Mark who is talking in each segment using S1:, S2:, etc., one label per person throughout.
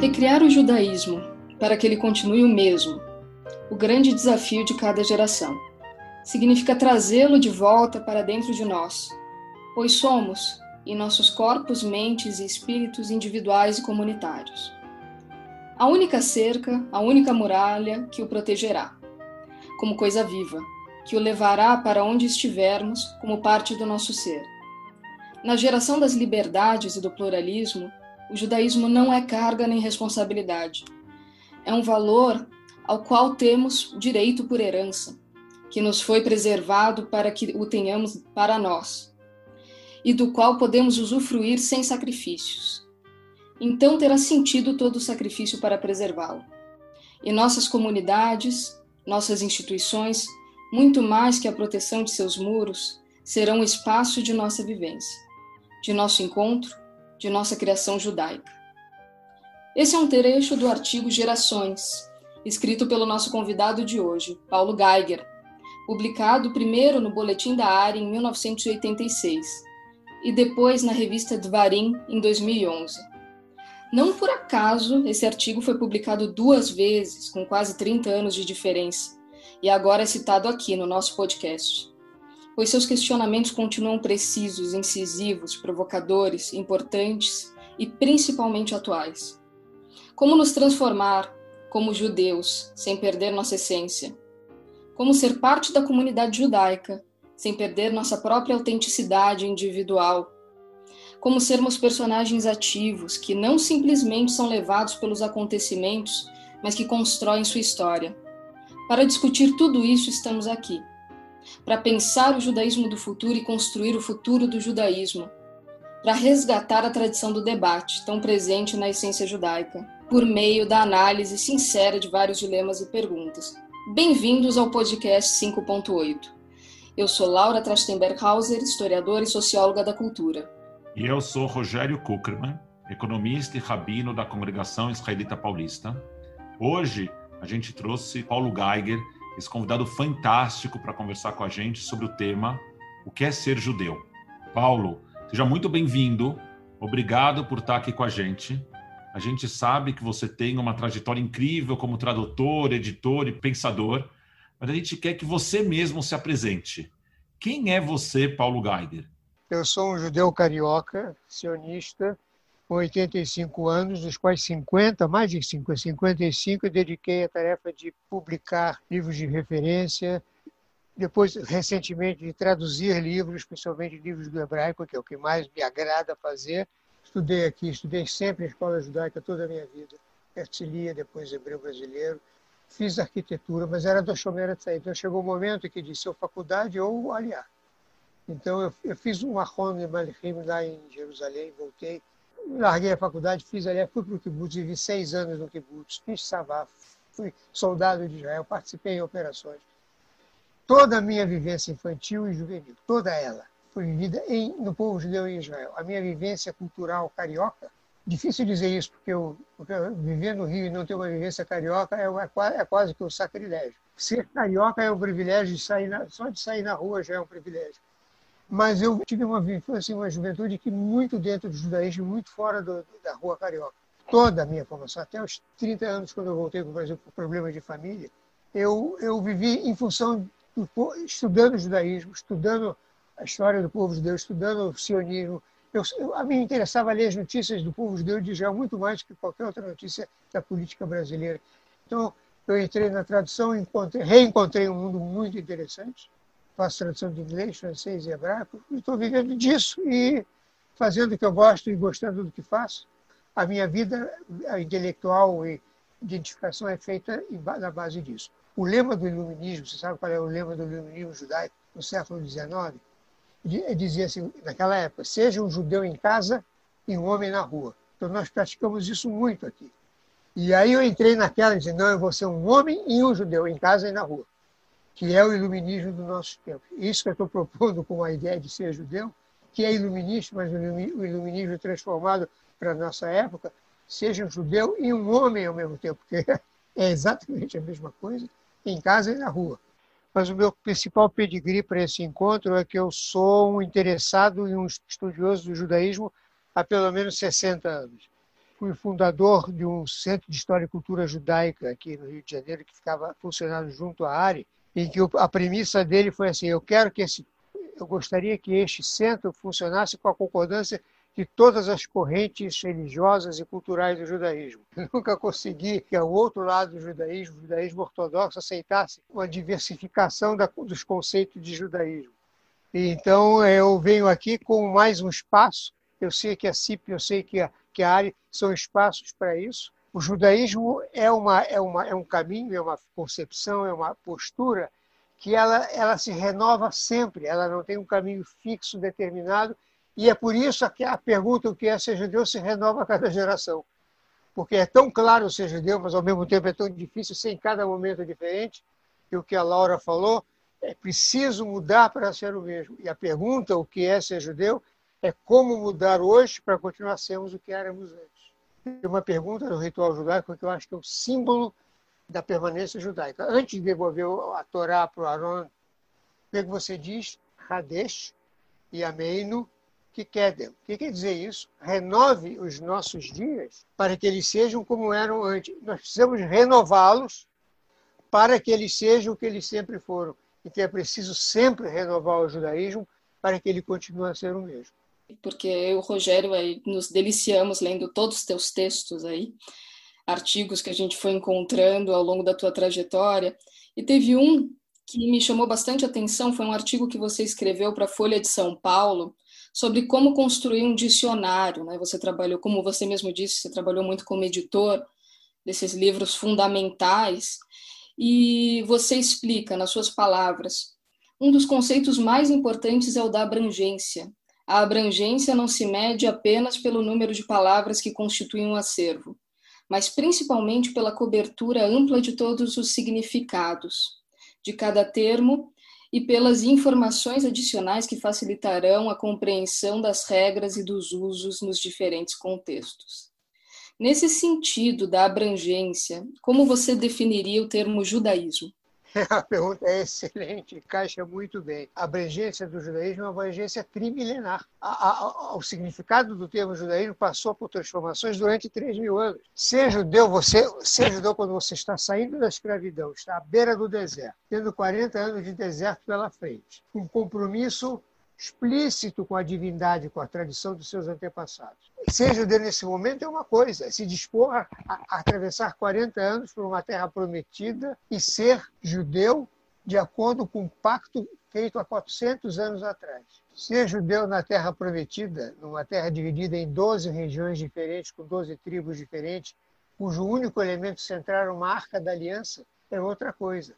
S1: Recriar o judaísmo para que ele continue o mesmo, o grande desafio de cada geração. Significa trazê-lo de volta para dentro de nós, pois somos, em nossos corpos, mentes e espíritos individuais e comunitários. A única cerca, a única muralha que o protegerá, como coisa viva, que o levará para onde estivermos como parte do nosso ser. Na geração das liberdades e do pluralismo, o judaísmo não é carga nem responsabilidade. É um valor ao qual temos direito por herança, que nos foi preservado para que o tenhamos para nós, e do qual podemos usufruir sem sacrifícios. Então terá sentido todo o sacrifício para preservá-lo. E nossas comunidades, nossas instituições, muito mais que a proteção de seus muros, serão o espaço de nossa vivência, de nosso encontro, de nossa criação judaica. Esse é um trecho do artigo Gerações, escrito pelo nosso convidado de hoje, Paulo Geiger, publicado primeiro no Boletim da Área em 1986 e depois na revista Dvarim em 2011. Não por acaso esse artigo foi publicado duas vezes, com quase 30 anos de diferença, e agora é citado aqui no nosso podcast. Pois seus questionamentos continuam precisos, incisivos, provocadores, importantes e principalmente atuais. Como nos transformar como judeus sem perder nossa essência? Como ser parte da comunidade judaica sem perder nossa própria autenticidade individual? Como sermos personagens ativos que não simplesmente são levados pelos acontecimentos, mas que constroem sua história? Para discutir tudo isso, estamos aqui. Para pensar o judaísmo do futuro e construir o futuro do judaísmo. Para resgatar a tradição do debate, tão presente na essência judaica, por meio da análise sincera de vários dilemas e perguntas. Bem-vindos ao podcast 5.8. Eu sou Laura Trachtenberg-Hauser, historiadora e socióloga da cultura.
S2: E eu sou Rogério Kuckerman, economista e rabino da Congregação Israelita Paulista. Hoje a gente trouxe Paulo Geiger, esse convidado fantástico para conversar com a gente sobre o tema O que é ser judeu. Paulo, seja muito bem-vindo. Obrigado por estar aqui com a gente. A gente sabe que você tem uma trajetória incrível como tradutor, editor e pensador, mas a gente quer que você mesmo se apresente. Quem é você, Paulo Geiger?
S3: Eu sou um judeu carioca, sionista, com 85 anos, dos quais 50, mais de 50, 55, eu dediquei à tarefa de publicar livros de referência, depois, recentemente, de traduzir livros, especialmente livros do hebraico, que é o que mais me agrada fazer. Estudei aqui, estudei sempre na escola judaica toda a minha vida. Herzliya, depois hebreu brasileiro. Fiz arquitetura, mas era do Shomer Então chegou o um momento que disse ou faculdade ou aliar. Então eu, eu fiz um Ahon Malchim lá em Jerusalém, voltei larguei a faculdade, fiz ali, fui para o kibbutz, vivi seis anos no kibbutz, fiz savá, fui soldado de Israel, participei em operações. Toda a minha vivência infantil e juvenil, toda ela, foi vivida em, no povo judeu em Israel. A minha vivência cultural carioca, difícil dizer isso, porque eu, porque eu viver no Rio e não ter uma vivência carioca é, é, é quase que um sacrilégio. Ser carioca é um privilégio, de sair na, só de sair na rua já é um privilégio mas eu tive uma infância, uma juventude que muito dentro do judaísmo, muito fora do, da rua carioca. Toda a minha formação, até os 30 anos, quando eu voltei para o Brasil por problemas de família, eu, eu vivi em função do estudando judaísmo, estudando a história do povo judeu, estudando o sionismo. Eu, eu, a mim interessava ler as notícias do povo judeu de Israel muito mais que qualquer outra notícia da política brasileira. Então, eu entrei na tradução, encontrei, reencontrei um mundo muito interessante faço tradução de inglês, francês e hebraico, e estou vivendo disso e fazendo o que eu gosto e gostando do que faço. A minha vida intelectual e identificação é feita na base disso. O lema do iluminismo, você sabe qual é o lema do iluminismo judaico no século XIX? Dizia assim, naquela época, seja um judeu em casa e um homem na rua. Então nós praticamos isso muito aqui. E aí eu entrei naquela dizendo, não, eu vou ser um homem e um judeu em casa e na rua que é o iluminismo do nosso tempo. Isso que eu estou propondo com a ideia de ser judeu, que é iluminista, mas o iluminismo transformado para a nossa época, seja um judeu e um homem ao mesmo tempo, porque é exatamente a mesma coisa, em casa e na rua. Mas o meu principal pedigree para esse encontro é que eu sou um interessado e um estudioso do judaísmo há pelo menos 60 anos. fui fundador de um centro de história e cultura judaica aqui no Rio de Janeiro que ficava funcionando junto à área, em que a premissa dele foi assim: eu quero que esse, eu gostaria que este centro funcionasse com a concordância de todas as correntes religiosas e culturais do judaísmo. Eu nunca consegui que o outro lado do judaísmo, o judaísmo ortodoxo, aceitasse uma diversificação da, dos conceitos de judaísmo. E, então eu venho aqui com mais um espaço. Eu sei que a CIP, eu sei que a, que a área são espaços para isso. O judaísmo é, uma, é, uma, é um caminho, é uma concepção, é uma postura que ela, ela se renova sempre, ela não tem um caminho fixo, determinado, e é por isso que a pergunta o que é ser judeu se renova a cada geração. Porque é tão claro ser judeu, mas ao mesmo tempo é tão difícil ser em cada momento diferente. E o que a Laura falou, é preciso mudar para ser o mesmo. E a pergunta o que é ser judeu é como mudar hoje para continuar sermos o que éramos antes. Uma pergunta do ritual judaico que eu acho que é o símbolo da permanência judaica. Antes de devolver a Torá para o Aaron, o que você diz? Hadesh e Ameinu que quedem. O que quer dizer isso? Renove os nossos dias para que eles sejam como eram antes. Nós precisamos renová-los para que eles sejam o que eles sempre foram. Então é preciso sempre renovar o judaísmo para que ele continue a ser o mesmo.
S1: Porque eu, Rogério, aí, nos deliciamos lendo todos os teus textos aí, artigos que a gente foi encontrando ao longo da tua trajetória. E teve um que me chamou bastante atenção, foi um artigo que você escreveu para a Folha de São Paulo, sobre como construir um dicionário. Né? Você trabalhou, como você mesmo disse, você trabalhou muito como editor desses livros fundamentais, e você explica, nas suas palavras, um dos conceitos mais importantes é o da abrangência. A abrangência não se mede apenas pelo número de palavras que constituem um acervo, mas principalmente pela cobertura ampla de todos os significados de cada termo e pelas informações adicionais que facilitarão a compreensão das regras e dos usos nos diferentes contextos. Nesse sentido da abrangência, como você definiria o termo judaísmo?
S3: A pergunta é excelente, encaixa muito bem. A abrangência do judaísmo é uma abrangência trimilenar. A, a, o significado do termo judaísmo passou por transformações durante 3 mil anos. Ser judeu, você, ser judeu quando você está saindo da escravidão, está à beira do deserto, tendo 40 anos de deserto pela frente. Um compromisso explícito com a divindade, com a tradição dos seus antepassados. Ser judeu nesse momento é uma coisa, é se dispor a, a, atravessar 40 anos por uma terra prometida e ser judeu de acordo com o pacto feito há 400 anos atrás. Ser judeu na terra prometida, numa terra dividida em 12 regiões diferentes, com 12 tribos diferentes, cujo único elemento central era uma arca da aliança, é outra coisa.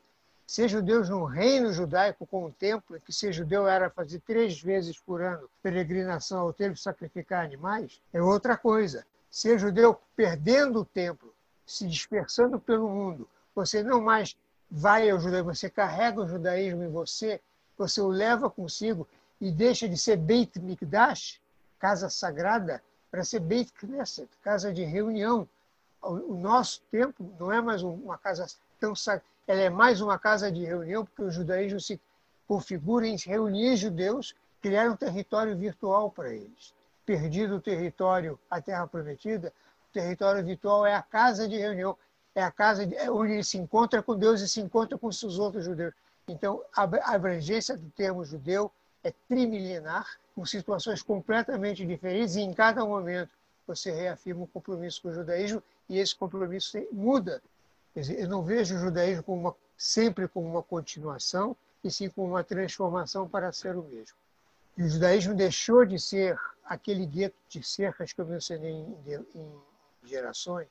S3: Ser judeus no reino judaico com o templo, que ser judeu era fazer três vezes por ano peregrinação ao templo sacrificar animais, é outra coisa. Ser judeu perdendo o templo, se dispersando pelo mundo, você não mais vai ao judaísmo, você carrega o judaísmo em você, você o leva consigo e deixa de ser Beit Mikdash, casa sagrada, para ser Beit Knesset, casa de reunião. O nosso templo não é mais uma casa tão sagrada ela é mais uma casa de reunião, porque o judaísmo se configura em reunir judeus, criar um território virtual para eles. Perdido o território, a terra prometida, o território virtual é a casa de reunião, é a casa é onde ele se encontra com Deus e se encontra com seus outros judeus. Então, a abrangência do termo judeu é trimilenar, com situações completamente diferentes, e em cada momento você reafirma um compromisso com o judaísmo, e esse compromisso muda dizer, eu não vejo o judaísmo como uma, sempre como uma continuação, e sim como uma transformação para ser o mesmo. E o judaísmo deixou de ser aquele gueto de cercas que eu mencionei em, em gerações,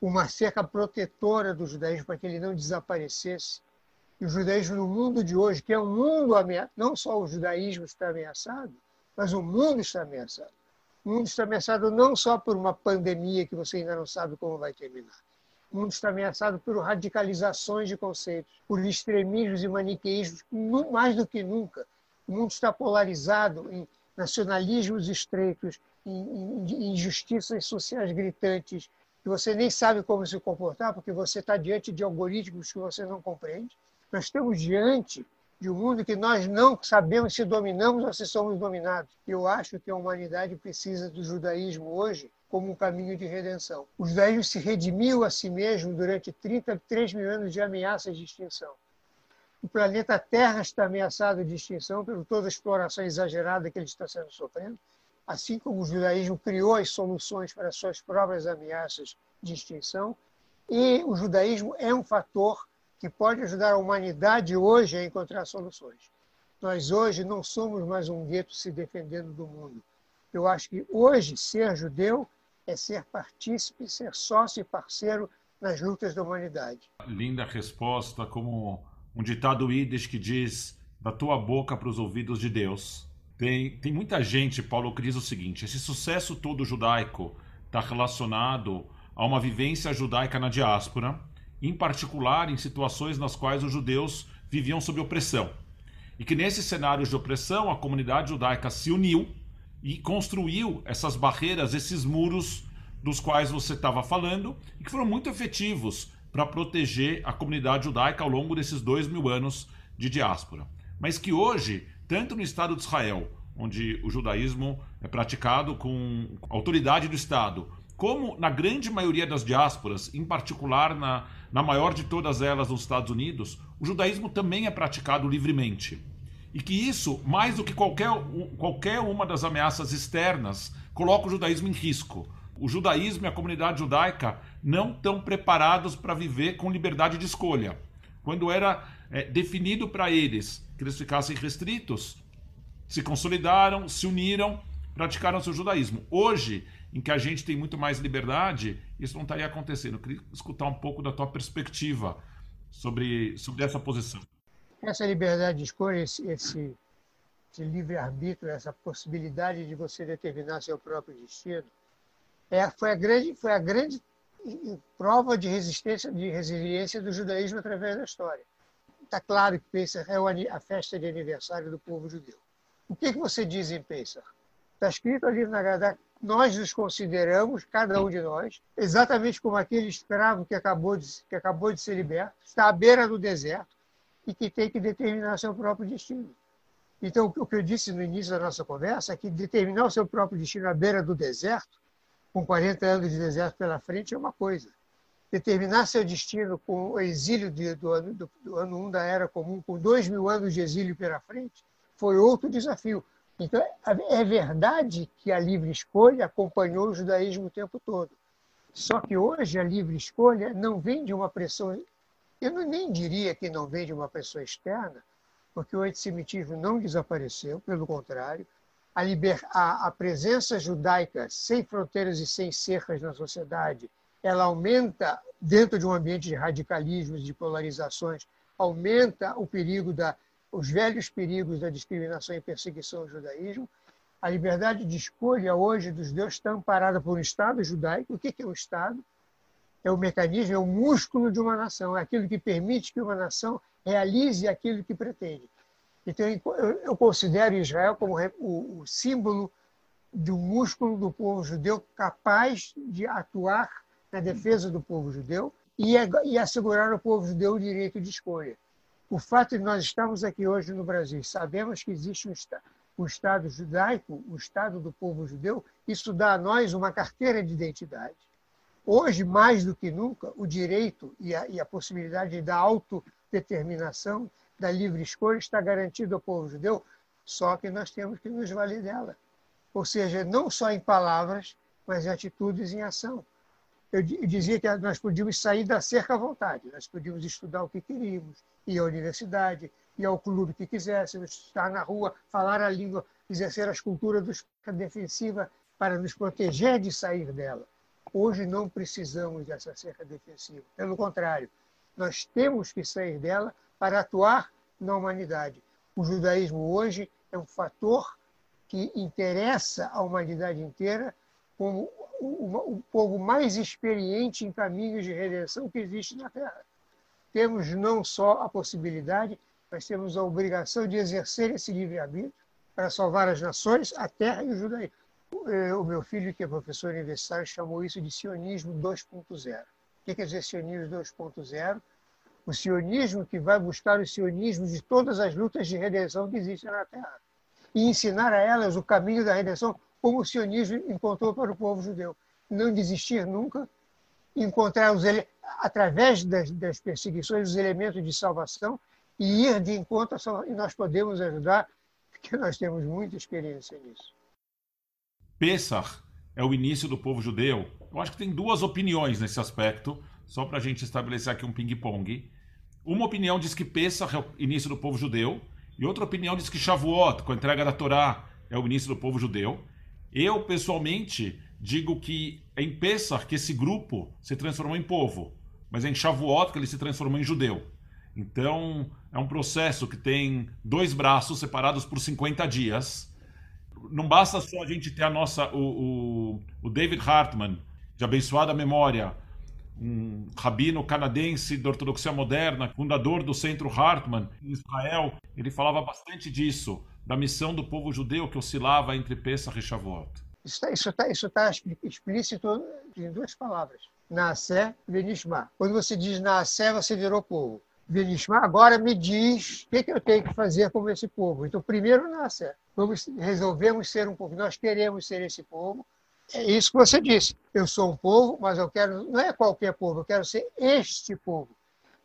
S3: uma cerca protetora do judaísmo para que ele não desaparecesse. E o judaísmo no mundo de hoje, que é um mundo ameaçado, não só o judaísmo está ameaçado, mas o mundo está ameaçado. O mundo está ameaçado não só por uma pandemia que você ainda não sabe como vai terminar, o mundo está ameaçado por radicalizações de conceitos, por extremismos e maniqueísmos, mais do que nunca. O mundo está polarizado em nacionalismos estreitos, em injustiças sociais gritantes, que você nem sabe como se comportar, porque você está diante de algoritmos que você não compreende. Nós estamos diante de um mundo que nós não sabemos se dominamos ou se somos dominados. Eu acho que a humanidade precisa do judaísmo hoje como um caminho de redenção. O judaísmo se redimiu a si mesmo durante 33 mil anos de ameaças de extinção. O planeta Terra está ameaçado de extinção por toda a exploração exagerada que ele está sendo sofrendo, assim como o judaísmo criou as soluções para suas próprias ameaças de extinção, e o judaísmo é um fator que pode ajudar a humanidade hoje a encontrar soluções. Nós hoje não somos mais um gueto se defendendo do mundo. Eu acho que hoje ser judeu é ser partícipe, ser sócio e parceiro nas lutas da humanidade.
S2: Linda resposta, como um ditado ídis que diz da tua boca para os ouvidos de Deus. Tem, tem muita gente, Paulo, que diz o seguinte: esse sucesso todo judaico está relacionado a uma vivência judaica na diáspora, em particular em situações nas quais os judeus viviam sob opressão. E que nesses cenários de opressão a comunidade judaica se uniu e construiu essas barreiras, esses muros dos quais você estava falando, e que foram muito efetivos para proteger a comunidade judaica ao longo desses dois mil anos de diáspora. Mas que hoje, tanto no Estado de Israel, onde o judaísmo é praticado com autoridade do Estado, como na grande maioria das diásporas, em particular na, na maior de todas elas nos Estados Unidos, o judaísmo também é praticado livremente e que isso, mais do que qualquer, qualquer uma das ameaças externas, coloca o judaísmo em risco. O judaísmo e a comunidade judaica não estão preparados para viver com liberdade de escolha. Quando era é, definido para eles que eles ficassem restritos, se consolidaram, se uniram, praticaram seu judaísmo. Hoje, em que a gente tem muito mais liberdade, isso não estaria acontecendo. Eu queria escutar um pouco da tua perspectiva sobre, sobre essa posição.
S3: Essa liberdade de escolha, esse, esse, esse livre-arbítrio, essa possibilidade de você determinar seu próprio destino, é, foi, a grande, foi a grande prova de resistência, de resiliência do judaísmo através da história. Está claro que Pesach é a festa de aniversário do povo judeu. O que, que você diz em Pesach? Está escrito ali na Gadá, nós nos consideramos, cada um de nós, exatamente como aquele escravo que acabou de, que acabou de ser liberto, está à beira do deserto, e que tem que determinar seu próprio destino. Então, o que eu disse no início da nossa conversa é que determinar o seu próprio destino à beira do deserto, com 40 anos de deserto pela frente, é uma coisa. Determinar seu destino com o exílio de, do, ano, do, do ano 1 da Era Comum, com dois mil anos de exílio pela frente, foi outro desafio. Então, é verdade que a livre escolha acompanhou o judaísmo o tempo todo. Só que hoje a livre escolha não vem de uma pressão eu não, nem diria que não vem de uma pessoa externa, porque o antissemitismo não desapareceu, pelo contrário, a, liber, a, a presença judaica sem fronteiras e sem cercas na sociedade, ela aumenta, dentro de um ambiente de radicalismos, de polarizações, aumenta o perigo da, os velhos perigos da discriminação e perseguição ao judaísmo. A liberdade de escolha hoje dos deuses está amparada por um Estado judaico. O que é um Estado? É o mecanismo, é o músculo de uma nação, é aquilo que permite que uma nação realize aquilo que pretende. Então, eu considero Israel como o símbolo do músculo do povo judeu capaz de atuar na defesa do povo judeu e assegurar ao povo judeu o direito de escolha. O fato de nós estarmos aqui hoje no Brasil, sabemos que existe um Estado, um Estado judaico, o um Estado do povo judeu, isso dá a nós uma carteira de identidade Hoje, mais do que nunca, o direito e a, e a possibilidade da autodeterminação, da livre escolha, está garantido ao povo judeu, só que nós temos que nos valer dela. Ou seja, não só em palavras, mas em atitudes e em ação. Eu dizia que nós podíamos sair da cerca à vontade, nós podíamos estudar o que queríamos, ir à universidade, ir ao clube que quiséssemos, estar na rua, falar a língua, exercer as culturas defensiva para nos proteger de sair dela. Hoje não precisamos dessa cerca defensiva. Pelo contrário, nós temos que sair dela para atuar na humanidade. O judaísmo hoje é um fator que interessa a humanidade inteira como o, povo mais experiente em caminhos de redenção que existe na Terra. Temos não só a possibilidade, mas temos a obrigação de exercer esse livre-arbítrio para salvar as nações, a terra e o judaísmo. É, o meu filho, que é professor universitário, chamou isso de sionismo 2.0. O que quer dizer sionismo 2.0? O sionismo que vai buscar o sionismo de todas as lutas de redenção que existem na Terra e ensinar a elas o caminho da redenção como o sionismo encontrou para o povo judeu. não desistir nunca, encontrar os ele... através das, das, perseguições os elementos de salvação e ir de encontro e nós podemos ajudar, porque nós temos muita experiência nisso.
S2: Pesach é o início do povo judeu. Eu acho que tem duas opiniões nesse aspecto, só para a gente estabelecer aqui um ping-pong. Uma opinião diz que Pesach é o início do povo judeu, e outra opinião diz que Shavuot, com a entrega da Torá, é o início do povo judeu. Eu, pessoalmente, digo que é em Pesach que esse grupo se transformou em povo, mas é em Shavuot que ele se transformou em judeu. Então, é um processo que tem dois braços separados por 50 dias. Não basta só a gente ter a nossa o, o, o David Hartman, de abençoada memória, um rabino canadense da ortodoxia moderna, fundador do Centro Hartman em Israel, ele falava bastante disso da missão do povo judeu que oscilava entre Pesach e Shavuot.
S3: Isso está tá, isso tá explícito em duas palavras. Nassé e Venishma. Quando você diz Nassé, você virou povo. Venishma agora me diz o que, que, eu tenho que fazer com esse povo. Então, primeiro Nassé. Vamos, resolvemos ser um povo. Nós queremos ser esse povo. É isso que você disse. Eu sou um povo, mas eu quero, não é qualquer povo, eu quero ser este povo.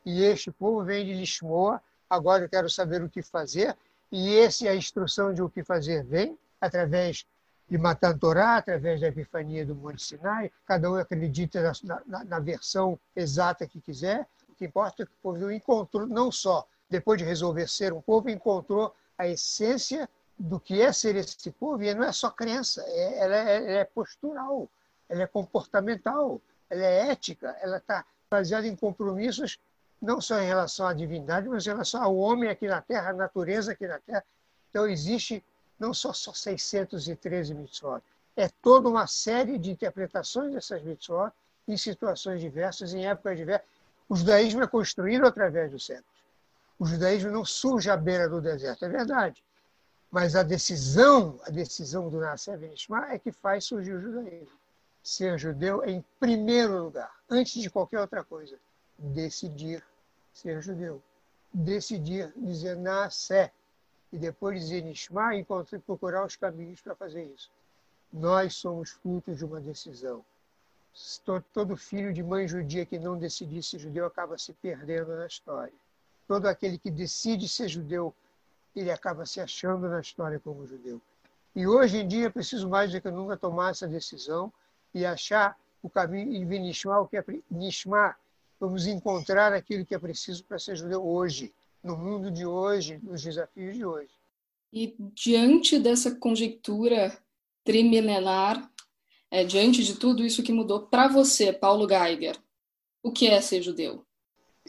S3: E este povo vem de Lishmoa. Agora eu quero saber o que fazer e esse a instrução de o que fazer vem através de Matan Torá, através da Epifania do Monte Sinai. Cada um acredita na, na, na versão exata que quiser. O que importa é que o povo encontrou, não só depois de resolver ser um povo, encontrou a essência do que é ser esse povo. E não é só crença, é, ela, é, ela é postural, ela é comportamental, ela é ética, ela está baseada em compromissos não só em relação à divindade, mas em relação ao homem aqui na Terra, à natureza aqui na Terra. Então, existe não só, só 613 mitzvot, é toda uma série de interpretações dessas mitzvot em situações diversas, em épocas diversas. O judaísmo é construído através dos séculos. O judaísmo não surge à beira do deserto, é verdade. Mas a decisão, a decisão do Nasser Benishma é que faz surgir o judaísmo. Ser judeu é em primeiro lugar, antes de qualquer outra coisa decidir ser judeu. Decidir dizer Nassé e depois dizer Nishma e procurar os caminhos para fazer isso. Nós somos frutos de uma decisão. Todo filho de mãe judia que não decidisse judeu acaba se perdendo na história. Todo aquele que decide ser judeu, ele acaba se achando na história como judeu. E hoje em dia preciso mais do que nunca tomar essa decisão e achar o caminho e vir Nishma, o que é Nishma, vamos encontrar aquilo que é preciso para ser judeu hoje, no mundo de hoje, nos desafios de hoje.
S1: E diante dessa conjectura trimilenar, é, diante de tudo isso que mudou para você, Paulo Geiger, o que é ser judeu?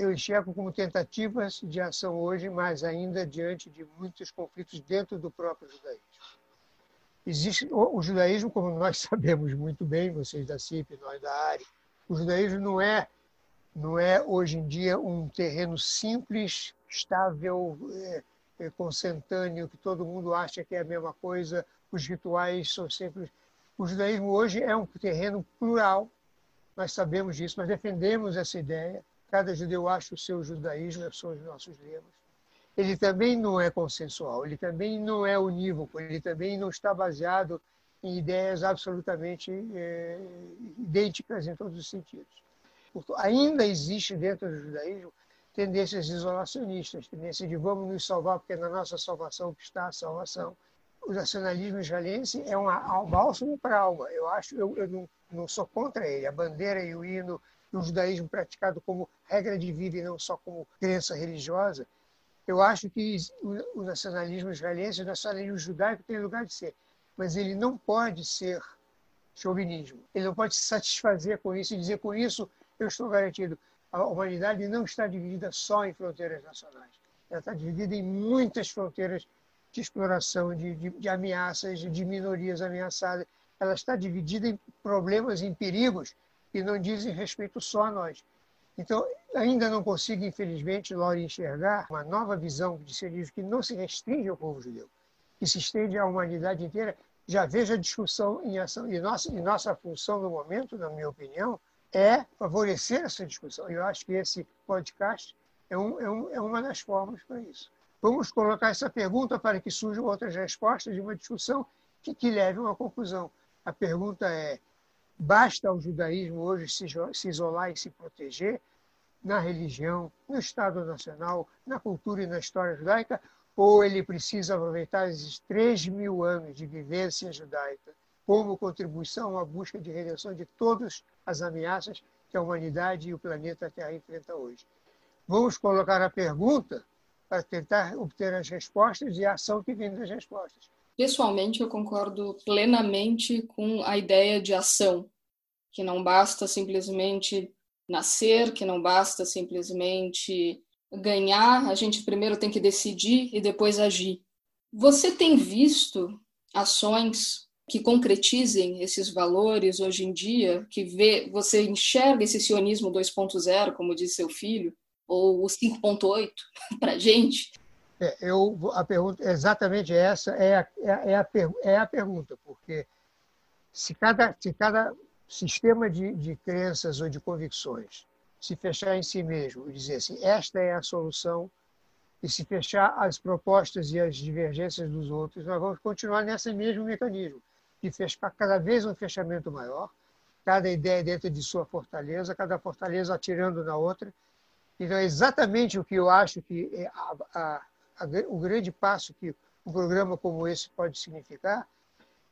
S3: Eu enxergo como tentativas de ação hoje, mas ainda diante de muitos conflitos dentro do próprio judaísmo. Existe o, o judaísmo, como nós sabemos muito bem, vocês da CIP, nós da ARI, o judaísmo não é não é hoje em dia um terreno simples, estável, é, é, consentâneo, que todo mundo acha que é a mesma coisa, os rituais são sempre. O judaísmo hoje é um terreno plural, nós sabemos disso, nós defendemos essa ideia. Cada judeu acha o seu judaísmo, são os nossos lemas. Ele também não é consensual, ele também não é unívoco, ele também não está baseado em ideias absolutamente é, idênticas em todos os sentidos ainda existe dentro do judaísmo tendências isolacionistas, tendências de vamos nos salvar porque é na nossa salvação que está a salvação. O nacionalismo israelense é um bálsamo para a alma. Eu acho, eu, eu não, não, sou contra ele. A bandeira e o hino do judaísmo praticado como regra de vida e não só como crença religiosa. Eu acho que o nacionalismo israelense, o nacionalismo judaico tem lugar de ser, mas ele não pode ser chauvinismo. Ele não pode se satisfazer com isso e dizer com isso eu estou garantido. A humanidade não está dividida só em fronteiras nacionais. Ela está dividida em muitas fronteiras de exploração, de, de, de ameaças, de minorias ameaçadas. Ela está dividida em problemas, em perigos que não dizem respeito só a nós. Então, ainda não consigo, infelizmente, Laura, enxergar uma nova visão de serismo que não se restringe ao povo judeu, que se estende à humanidade inteira. Já vejo a discussão em ação. E nossa, e nossa função no momento, na minha opinião, é favorecer essa discussão. Eu acho que esse podcast é, um, é, um, é uma das formas para isso. Vamos colocar essa pergunta para que surjam outras respostas de uma discussão que, que leve a uma conclusão. A pergunta é: Basta ao judaísmo hoje se isolar e se proteger na religião, no Estado Nacional, na cultura e na história judaica, ou ele precisa aproveitar esses três mil anos de vivência judaica como contribuição à busca de redenção de todas as ameaças que a humanidade e o planeta Terra enfrentam hoje. Vamos colocar a pergunta para tentar obter as respostas e a ação que vem das respostas.
S1: Pessoalmente, eu concordo plenamente com a ideia de ação, que não basta simplesmente nascer, que não basta simplesmente ganhar, a gente primeiro tem que decidir e depois agir. Você tem visto ações que concretizem esses valores hoje em dia, que vê, você enxerga esse sionismo 2.0, como diz seu filho, ou o 5.8 para gente?
S3: É, eu, a pergunta, exatamente essa é a, é, a, é a pergunta, porque se cada, se cada sistema de, de crenças ou de convicções se fechar em si mesmo e dizer assim, esta é a solução, e se fechar as propostas e as divergências dos outros, nós vamos continuar nesse mesmo mecanismo, de fechar cada vez um fechamento maior, cada ideia dentro de sua fortaleza, cada fortaleza atirando na outra. Então, é exatamente o que eu acho que é a, a, a, o grande passo que um programa como esse pode significar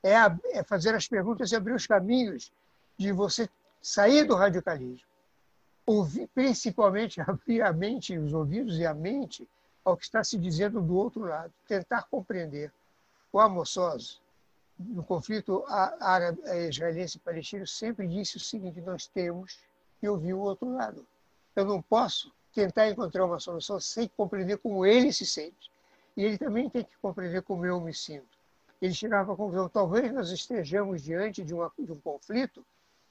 S3: é, é fazer as perguntas e abrir os caminhos de você sair do radicalismo ouvir, principalmente abrir a mente, os ouvidos e a mente ao que está se dizendo do outro lado, tentar compreender. O Amos Oz, no conflito árabe-israelense-palestino, sempre disse o seguinte: nós temos que ouvir o outro lado. Eu não posso tentar encontrar uma solução sem compreender como ele se sente. E ele também tem que compreender como eu me sinto. Ele chegava à conclusão: talvez nós estejamos diante de, uma, de um conflito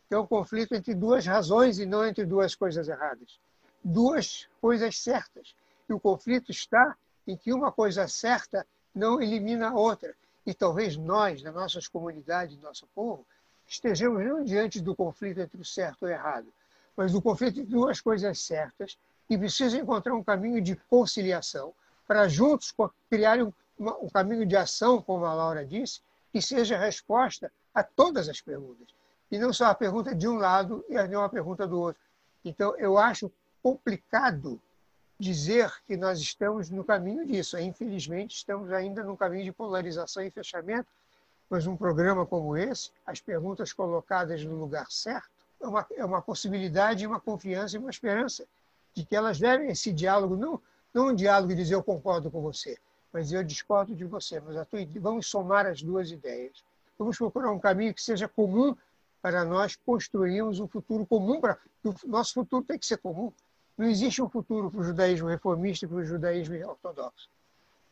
S3: que é um conflito entre duas razões e não entre duas coisas erradas. Duas coisas certas. E o conflito está em que uma coisa certa não elimina a outra. E talvez nós, nas nossas comunidades, nosso povo, estejamos não diante do conflito entre o certo e o errado, mas do conflito entre duas coisas certas e precisam encontrar um caminho de conciliação para juntos criar um, um caminho de ação, como a Laura disse, que seja resposta a todas as perguntas e não só a pergunta de um lado e não a pergunta do outro. Então, eu acho complicado dizer que nós estamos no caminho disso. Infelizmente, estamos ainda no caminho de polarização e fechamento, mas um programa como esse, as perguntas colocadas no lugar certo, é uma, é uma possibilidade, uma confiança e uma esperança de que elas devem esse diálogo, não, não um diálogo de dizer eu concordo com você, mas eu discordo de você, mas tua, vamos somar as duas ideias. Vamos procurar um caminho que seja comum para nós construirmos um futuro comum. Para... O nosso futuro tem que ser comum. Não existe um futuro para o judaísmo reformista e para o judaísmo ortodoxo.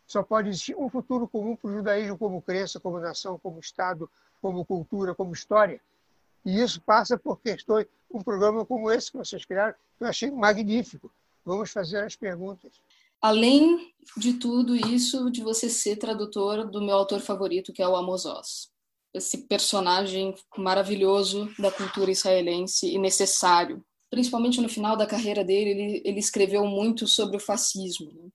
S3: Só pode existir um futuro comum para o judaísmo como crença, como nação, como Estado, como cultura, como história. E isso passa por questões, um programa como esse que vocês criaram, que eu achei magnífico. Vamos fazer as perguntas.
S1: Além de tudo isso, de você ser tradutor do meu autor favorito, que é o Amos Oz esse personagem maravilhoso da cultura israelense e necessário. Principalmente no final da carreira dele, ele, ele escreveu muito sobre o fascismo, né?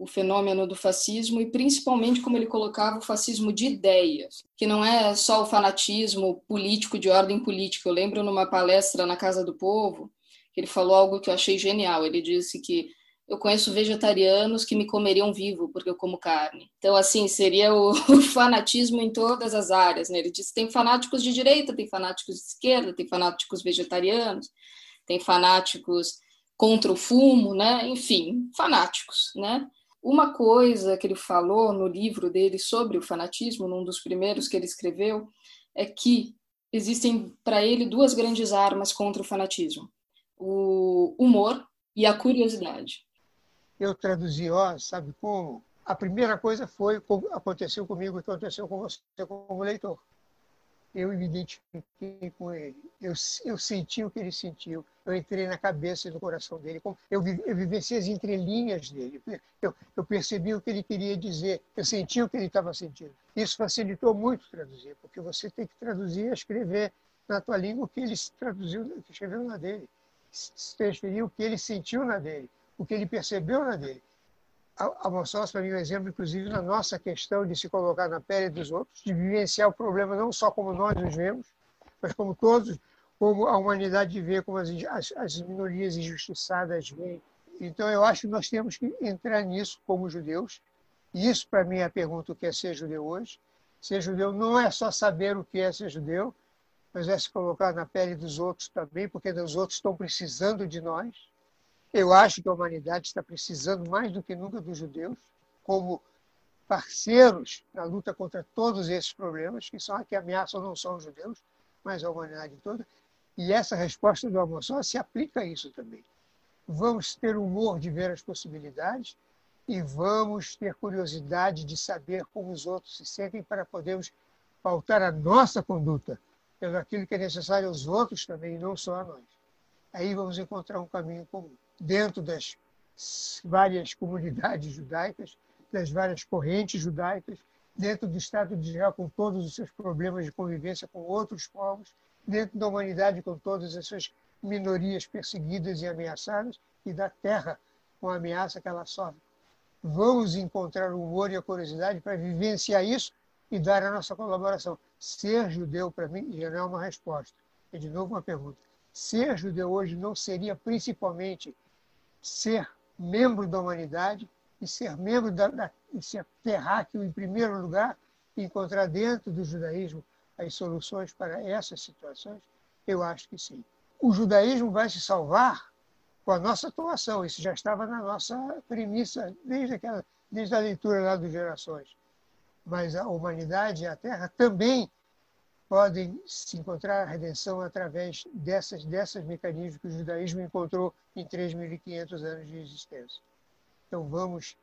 S1: O fenômeno do fascismo e principalmente como ele colocava o fascismo de ideias, que não é só o fanatismo político de ordem política. Eu lembro numa palestra na Casa do Povo, que ele falou algo que eu achei genial. Ele disse que eu conheço vegetarianos que me comeriam vivo porque eu como carne. Então, assim, seria o, o fanatismo em todas as áreas. Né? Ele disse tem fanáticos de direita, tem fanáticos de esquerda, tem fanáticos vegetarianos, tem fanáticos contra o fumo, né? enfim, fanáticos. Né? Uma coisa que ele falou no livro dele sobre o fanatismo, num dos primeiros que ele escreveu, é que existem para ele duas grandes armas contra o fanatismo: o humor e a curiosidade
S3: eu traduzi, ó, sabe como? A primeira coisa foi aconteceu comigo aconteceu com você como leitor. Eu me identifiquei com ele. Eu, eu senti o que ele sentiu. Eu entrei na cabeça e no coração dele. Eu, eu vivenciei as entrelinhas dele. Eu, eu percebi o que ele queria dizer. Eu senti o que ele estava sentindo. Isso facilitou muito traduzir, porque você tem que traduzir e escrever na tua língua o que ele traduziu, escreveu na dele. Transferir o que ele sentiu na dele o que ele percebeu na dele. A Monsós, para mim, é um exemplo, inclusive, na nossa questão de se colocar na pele dos outros, de vivenciar o problema não só como nós nos vemos, mas como todos, como a humanidade vê, como as, as, as minorias injustiçadas veem. Então, eu acho que nós temos que entrar nisso como judeus. E isso, para mim, é a pergunta: o que é ser judeu hoje? Ser judeu não é só saber o que é ser judeu, mas é se colocar na pele dos outros também, porque os outros estão precisando de nós. Eu acho que a humanidade está precisando mais do que nunca dos judeus, como parceiros na luta contra todos esses problemas, que são que ameaçam não só os judeus, mas a humanidade toda. E essa resposta do almoço se aplica a isso também. Vamos ter humor de ver as possibilidades e vamos ter curiosidade de saber como os outros se sentem para podermos pautar a nossa conduta pelo aquilo que é necessário aos outros também, não só a nós. Aí vamos encontrar um caminho comum dentro das várias comunidades judaicas, das várias correntes judaicas, dentro do Estado de Israel, com todos os seus problemas de convivência com outros povos, dentro da humanidade, com todas as suas minorias perseguidas e ameaçadas, e da terra, com a ameaça que ela sofre. Vamos encontrar o humor e a curiosidade para vivenciar isso e dar a nossa colaboração. Ser judeu, para mim, já não é uma resposta. É de novo uma pergunta. Ser judeu hoje não seria principalmente ser membro da humanidade e ser membro da, da e ser terráqueo em primeiro lugar e encontrar dentro do judaísmo as soluções para essas situações? Eu acho que sim. O judaísmo vai se salvar com a nossa atuação. Isso já estava na nossa premissa desde, aquela, desde a leitura lá dos Gerações. Mas a humanidade e a Terra também podem se encontrar a redenção através dessas, dessas mecanismos que o judaísmo encontrou em 3.500 anos de existência. Então vamos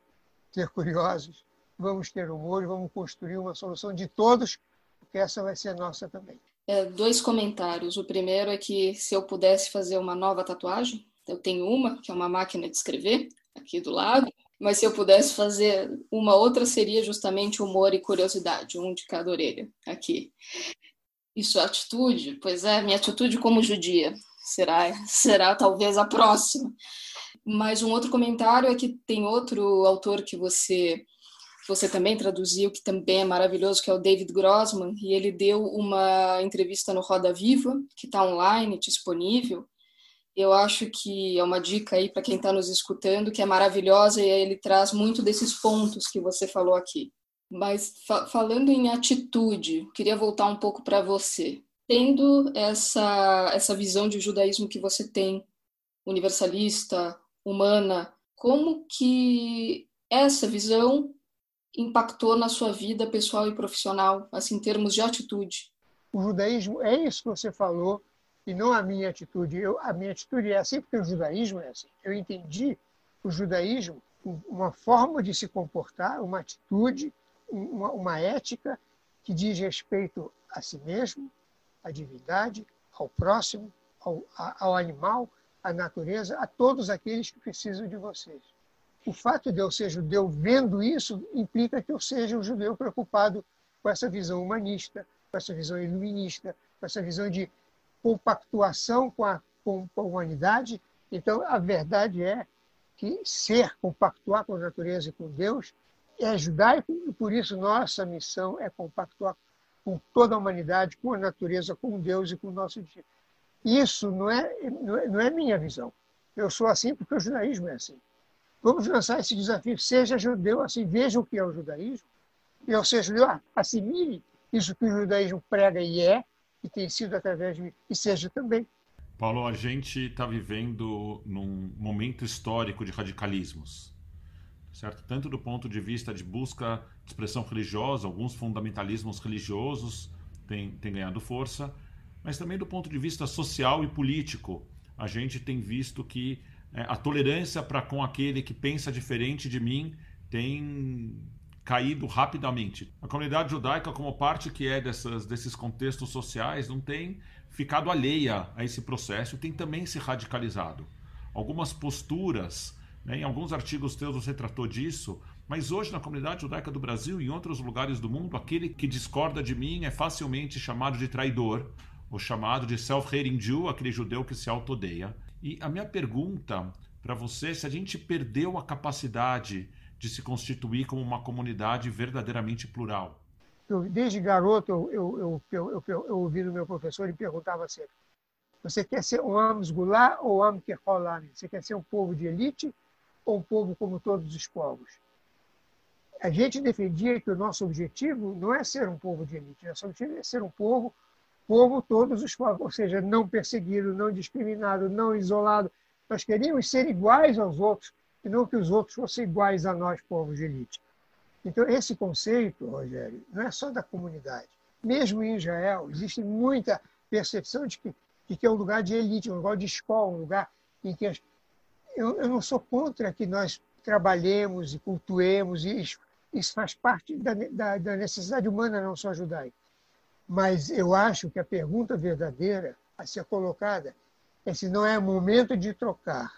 S3: ser curiosos, vamos ter humor, vamos construir uma solução de todos, porque essa vai ser nossa também.
S1: É, dois comentários. O primeiro é que se eu pudesse fazer uma nova tatuagem, eu tenho uma, que é uma máquina de escrever, aqui do lado, mas se eu pudesse fazer uma outra, seria justamente humor e curiosidade, um de cada orelha, aqui. Isso, atitude, pois é, minha atitude como judia será, será talvez a próxima. Mas um outro comentário é que tem outro autor que você você também traduziu, que também é maravilhoso, que é o David Grossman, e ele deu uma entrevista no Roda Viva, que está online, disponível. Eu acho que é uma dica aí para quem está nos escutando, que é maravilhosa, e ele traz muito desses pontos que você falou aqui. Mas fa falando em atitude, queria voltar um pouco para você. Tendo essa, essa visão de judaísmo que você tem, universalista, humana, como que essa visão impactou na sua vida pessoal e profissional, assim, em termos de atitude?
S3: O judaísmo é isso que você falou, e não a minha atitude. Eu, a minha atitude é assim porque o judaísmo é assim. Eu entendi o judaísmo uma forma de se comportar, uma atitude uma, uma ética que diz respeito a si mesmo, à divindade, ao próximo, ao, ao animal, à natureza, a todos aqueles que precisam de vocês. O fato de eu ser judeu vendo isso implica que eu seja um judeu preocupado com essa visão humanista, com essa visão iluminista, com essa visão de compactuação com a, com a humanidade. Então, a verdade é que ser, compactuar com a natureza e com Deus, é judaico e por isso nossa missão é compactuar com toda a humanidade, com a natureza, com Deus e com o nosso dia. Isso não é, não é minha visão. Eu sou assim porque o judaísmo é assim. Vamos lançar esse desafio. Seja judeu assim, veja o que é o judaísmo. E ao ser judeu, assimile isso que o judaísmo prega e é, e tem sido através de mim, e seja também.
S2: Paulo, a gente está vivendo num momento histórico de radicalismos certo? Tanto do ponto de vista de busca de expressão religiosa, alguns fundamentalismos religiosos têm, têm ganhado força, mas também do ponto de vista social e político. A gente tem visto que é, a tolerância para com aquele que pensa diferente de mim tem caído rapidamente. A comunidade judaica, como parte que é dessas, desses contextos sociais, não tem ficado alheia a esse processo, tem também se radicalizado. Algumas posturas? Em alguns artigos teus você tratou disso, mas hoje na comunidade judaica do Brasil e em outros lugares do mundo, aquele que discorda de mim é facilmente chamado de traidor, ou chamado de self-hating Jew, aquele judeu que se autodeia. E a minha pergunta para você é se a gente perdeu a capacidade de se constituir como uma comunidade verdadeiramente plural.
S3: desde garoto, eu, eu, eu, eu, ouvi do meu professor e perguntava sempre: você quer ser um Amos Goulart ou Am Keholami? Você quer ser um povo de elite ou povo como todos os povos? A gente defendia que o nosso objetivo não é ser um povo de elite, nosso objetivo é ser um povo, povo todos os povos, ou seja, não perseguido, não discriminado, não isolado. Nós queríamos ser iguais aos outros, e não que os outros fossem iguais a nós, povos de elite. Então, esse conceito, Rogério, não é só da comunidade. Mesmo em Israel, existe muita percepção de que, de que é um lugar de elite, um lugar de escola, um lugar em que. As... Eu, eu não sou contra que nós trabalhemos e cultuemos, isso, isso faz parte da, da, da necessidade humana, não só judaica. Mas eu acho que a pergunta verdadeira a ser colocada é se não é momento de trocar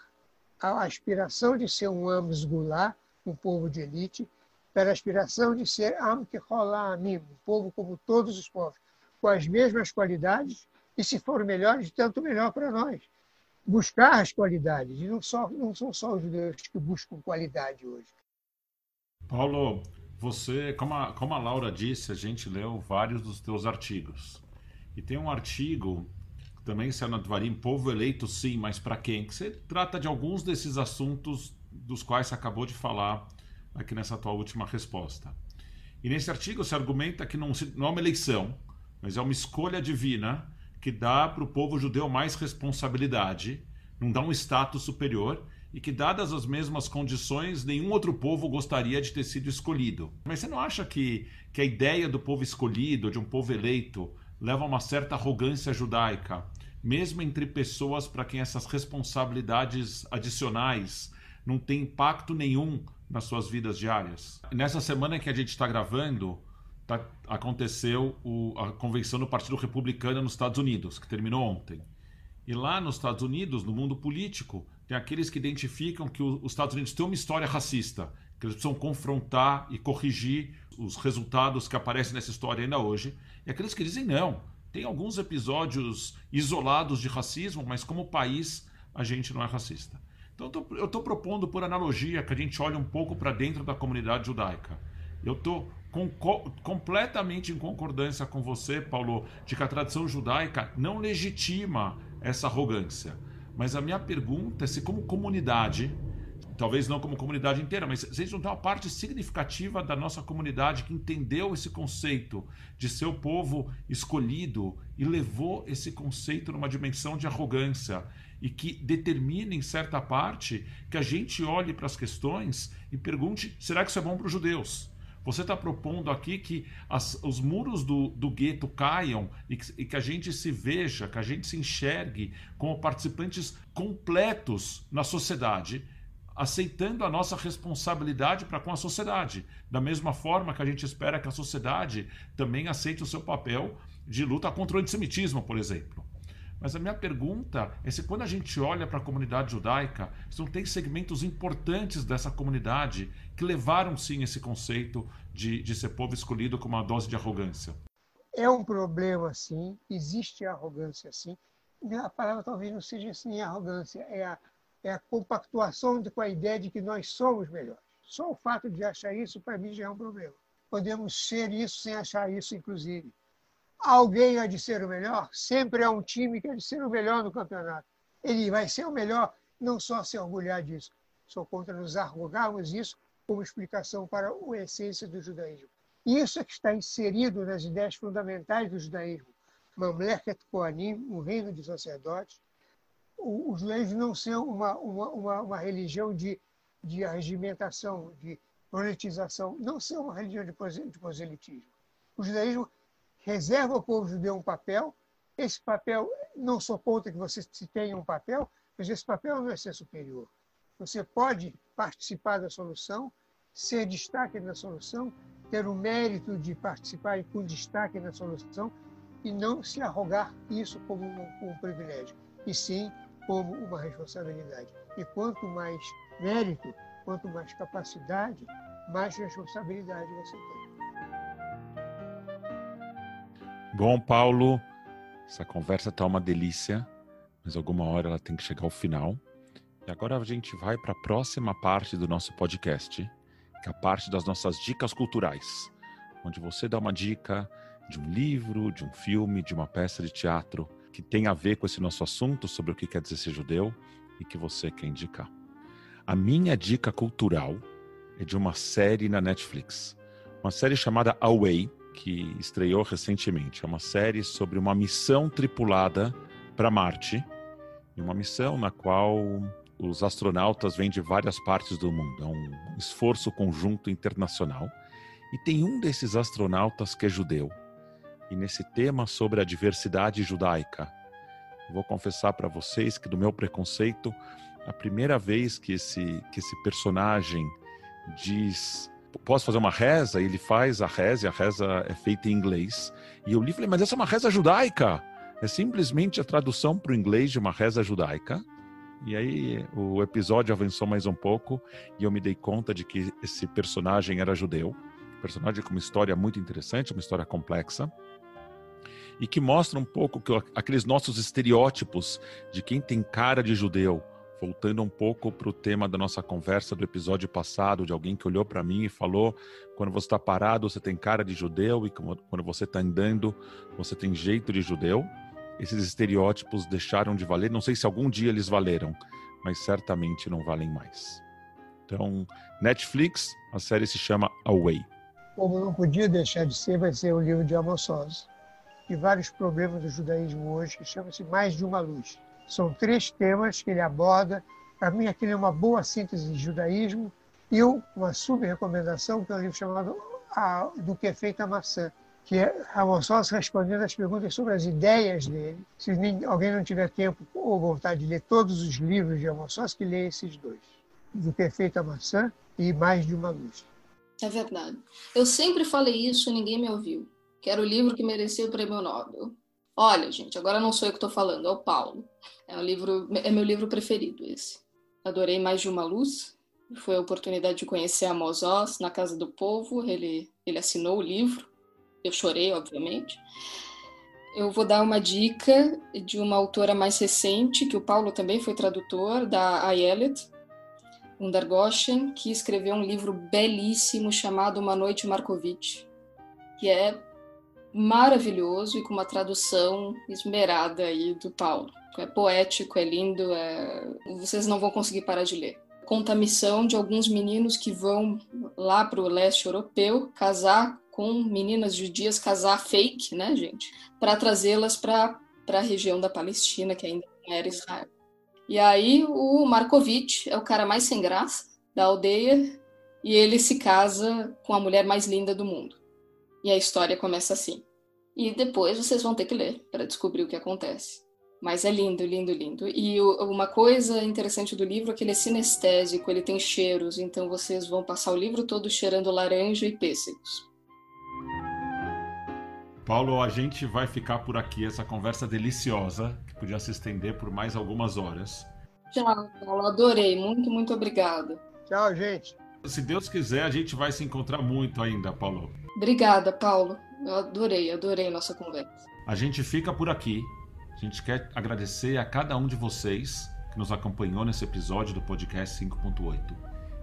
S3: a aspiração de ser um Amos Goulart, um povo de elite, pela aspiração de ser Am um povo como todos os povos, com as mesmas qualidades, e se for melhores, tanto melhor para nós. Buscar as qualidades, e não, só, não são só os judeus que buscam qualidade hoje.
S2: Paulo, você, como a, como a Laura disse, a gente leu vários dos teus artigos. E tem um artigo também se Dvarim, povo eleito sim, mas para quem? Que você trata de alguns desses assuntos dos quais você acabou de falar aqui nessa tua última resposta. E nesse artigo se argumenta que não, não é uma eleição, mas é uma escolha divina que dá para o povo judeu mais responsabilidade, não dá um status superior e que, dadas as mesmas condições, nenhum outro povo gostaria de ter sido escolhido. Mas você não acha que, que a ideia do povo escolhido, de um povo eleito, leva a uma certa arrogância judaica, mesmo entre pessoas para quem essas responsabilidades adicionais não têm impacto nenhum nas suas vidas diárias. Nessa semana que a gente está gravando, tá, aconteceu o, a convenção do Partido Republicano nos Estados Unidos, que terminou ontem. E lá nos Estados Unidos, no mundo político, tem aqueles que identificam que o, os Estados Unidos têm uma história racista, que eles precisam confrontar e corrigir os resultados que aparecem nessa história ainda hoje, e aqueles que dizem não. Tem alguns episódios isolados de racismo, mas como país a gente não é racista. Então eu estou propondo, por analogia, que a gente olhe um pouco para dentro da comunidade judaica. Eu estou com, completamente em concordância com você, Paulo, de que a tradição judaica não legitima essa arrogância. Mas a minha pergunta é se, como comunidade, talvez não como comunidade inteira, mas gente não tem uma parte significativa da nossa comunidade que entendeu esse conceito de ser o povo escolhido e levou esse conceito numa dimensão de arrogância e que determina, em certa parte, que a gente olhe para as questões e pergunte: será que isso é bom para os judeus? Você está propondo aqui que as, os muros do, do gueto caiam e que, e que, a gente se veja, que a gente se enxergue como participantes completos na sociedade aceitando a nossa responsabilidade para com a sociedade. Da mesma forma que a gente espera que a sociedade também aceite o seu papel de luta contra o antissemitismo, por exemplo. Mas a minha pergunta é se quando a gente olha para a comunidade judaica, não tem segmentos importantes dessa comunidade que levaram sim esse conceito de, de ser povo escolhido com uma dose de arrogância.
S3: É um problema, sim, existe arrogância, sim. A palavra talvez não seja assim arrogância, é a é a compactuação com a ideia de que nós somos melhores. Só o fato de achar isso, para mim, já é um problema. Podemos ser isso sem achar isso, inclusive. Alguém há de ser o melhor? Sempre há um time que há de ser o melhor no campeonato. Ele vai ser o melhor, não só se orgulhar disso. Sou contra nos arrogarmos isso como explicação para a essência do judaísmo. Isso é que está inserido nas ideias fundamentais do judaísmo. Mamleket Koanim, um reino de sacerdotes, os judaísmos não são uma, uma, uma, uma, religião de, de arregimentação, de monetização, não são uma religião de proselitismo. O judaísmo reserva ao povo judeu um papel, esse papel, não sou contra que você se tenha um papel, mas esse papel não é ser superior. Você pode participar da solução, ser destaque na solução, ter o mérito de participar com destaque na solução e não se arrogar isso como um, um privilégio, e sim como uma responsabilidade. E quanto mais mérito, quanto mais capacidade, mais responsabilidade você tem.
S2: Bom, Paulo, essa conversa está uma delícia, mas alguma hora ela tem que chegar ao final. E agora a gente vai para a próxima parte do nosso podcast, que é a parte das nossas dicas culturais. onde você dá uma dica de um livro, de um filme, de uma peça de teatro que tem a ver com esse nosso assunto sobre o que quer dizer ser judeu e que você quer indicar. A minha dica cultural é de uma série na Netflix, uma série chamada Away, que estreou recentemente. É uma série sobre uma missão tripulada para Marte, uma missão na qual os astronautas vêm de várias partes do mundo. É um esforço conjunto internacional. E tem um desses astronautas que é judeu. E nesse tema sobre a diversidade judaica, vou confessar para vocês que do meu preconceito, a primeira vez que esse que esse personagem diz posso fazer uma reza? Ele faz a reza, e a reza é feita em inglês. E eu li e falei, mas essa é uma reza judaica. É simplesmente a tradução para o inglês de uma reza judaica. E aí o episódio avançou mais um pouco e eu me dei conta de que esse personagem era judeu. Personagem com uma história muito interessante, uma história complexa. E que mostra um pouco que aqueles nossos estereótipos de quem tem cara de judeu, voltando um pouco para o tema da nossa conversa do episódio passado, de alguém que olhou para mim e falou: quando você está parado, você tem cara de judeu, e quando você está andando, você tem jeito de judeu. Esses estereótipos deixaram de valer. Não sei se algum dia eles valeram, mas certamente não valem mais. Então, Netflix, a série se chama Away.
S3: Como não podia deixar de ser, vai ser o livro de Amos Oz. E vários problemas do judaísmo hoje, que chama-se Mais de uma Luz são três temas que ele aborda. Para mim, aquilo é uma boa síntese de judaísmo. E uma super recomendação, que é um livro chamado Do que é feita a maçã, que é Ramon Soss respondendo as perguntas sobre as ideias dele. Se alguém não tiver tempo ou vontade de ler todos os livros de Ramon Soss, que leia esses dois. Do que é feita a maçã e Mais de uma Luz.
S1: É verdade. Eu sempre falei isso e ninguém me ouviu. Que era o livro que merecia o prêmio Nobel. Olha, gente, agora não sou eu que estou falando, é o Paulo. É, um livro, é meu livro preferido esse. Adorei Mais de uma Luz. Foi a oportunidade de conhecer a Mozós na Casa do Povo. Ele, ele assinou o livro. Eu chorei, obviamente. Eu vou dar uma dica de uma autora mais recente, que o Paulo também foi tradutor, da Ayelet Undargoshen, que escreveu um livro belíssimo chamado Uma Noite Markovitch, que é maravilhoso e com uma tradução esmerada aí do Paulo. É poético, é lindo, é... vocês não vão conseguir parar de ler. Conta a missão de alguns meninos que vão lá para o leste europeu casar com meninas judias, casar fake, né, gente? Para trazê-las para a região da Palestina, que ainda não era Israel. E aí o Markovitch é o cara mais sem graça da aldeia e ele se casa com a mulher mais linda do mundo. E a história começa assim. E depois vocês vão ter que ler para descobrir o que acontece. Mas é lindo, lindo, lindo. E o, uma coisa interessante do livro é que ele é sinestésico, ele tem cheiros, então vocês vão passar o livro todo cheirando laranja e pêssegos.
S2: Paulo, a gente vai ficar por aqui, essa conversa deliciosa, que podia se estender por mais algumas horas.
S1: Tchau, Paulo, adorei. Muito, muito obrigada.
S3: Tchau, gente.
S2: Se Deus quiser, a gente vai se encontrar muito ainda, Paulo.
S1: Obrigada, Paulo. Eu adorei, adorei nossa conversa.
S2: A gente fica por aqui. A gente quer agradecer a cada um de vocês que nos acompanhou nesse episódio do podcast 5.8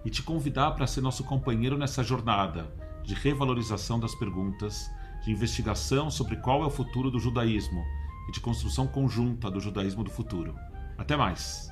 S2: e te convidar para ser nosso companheiro nessa jornada de revalorização das perguntas, de investigação sobre qual é o futuro do judaísmo e de construção conjunta do judaísmo do futuro. Até mais!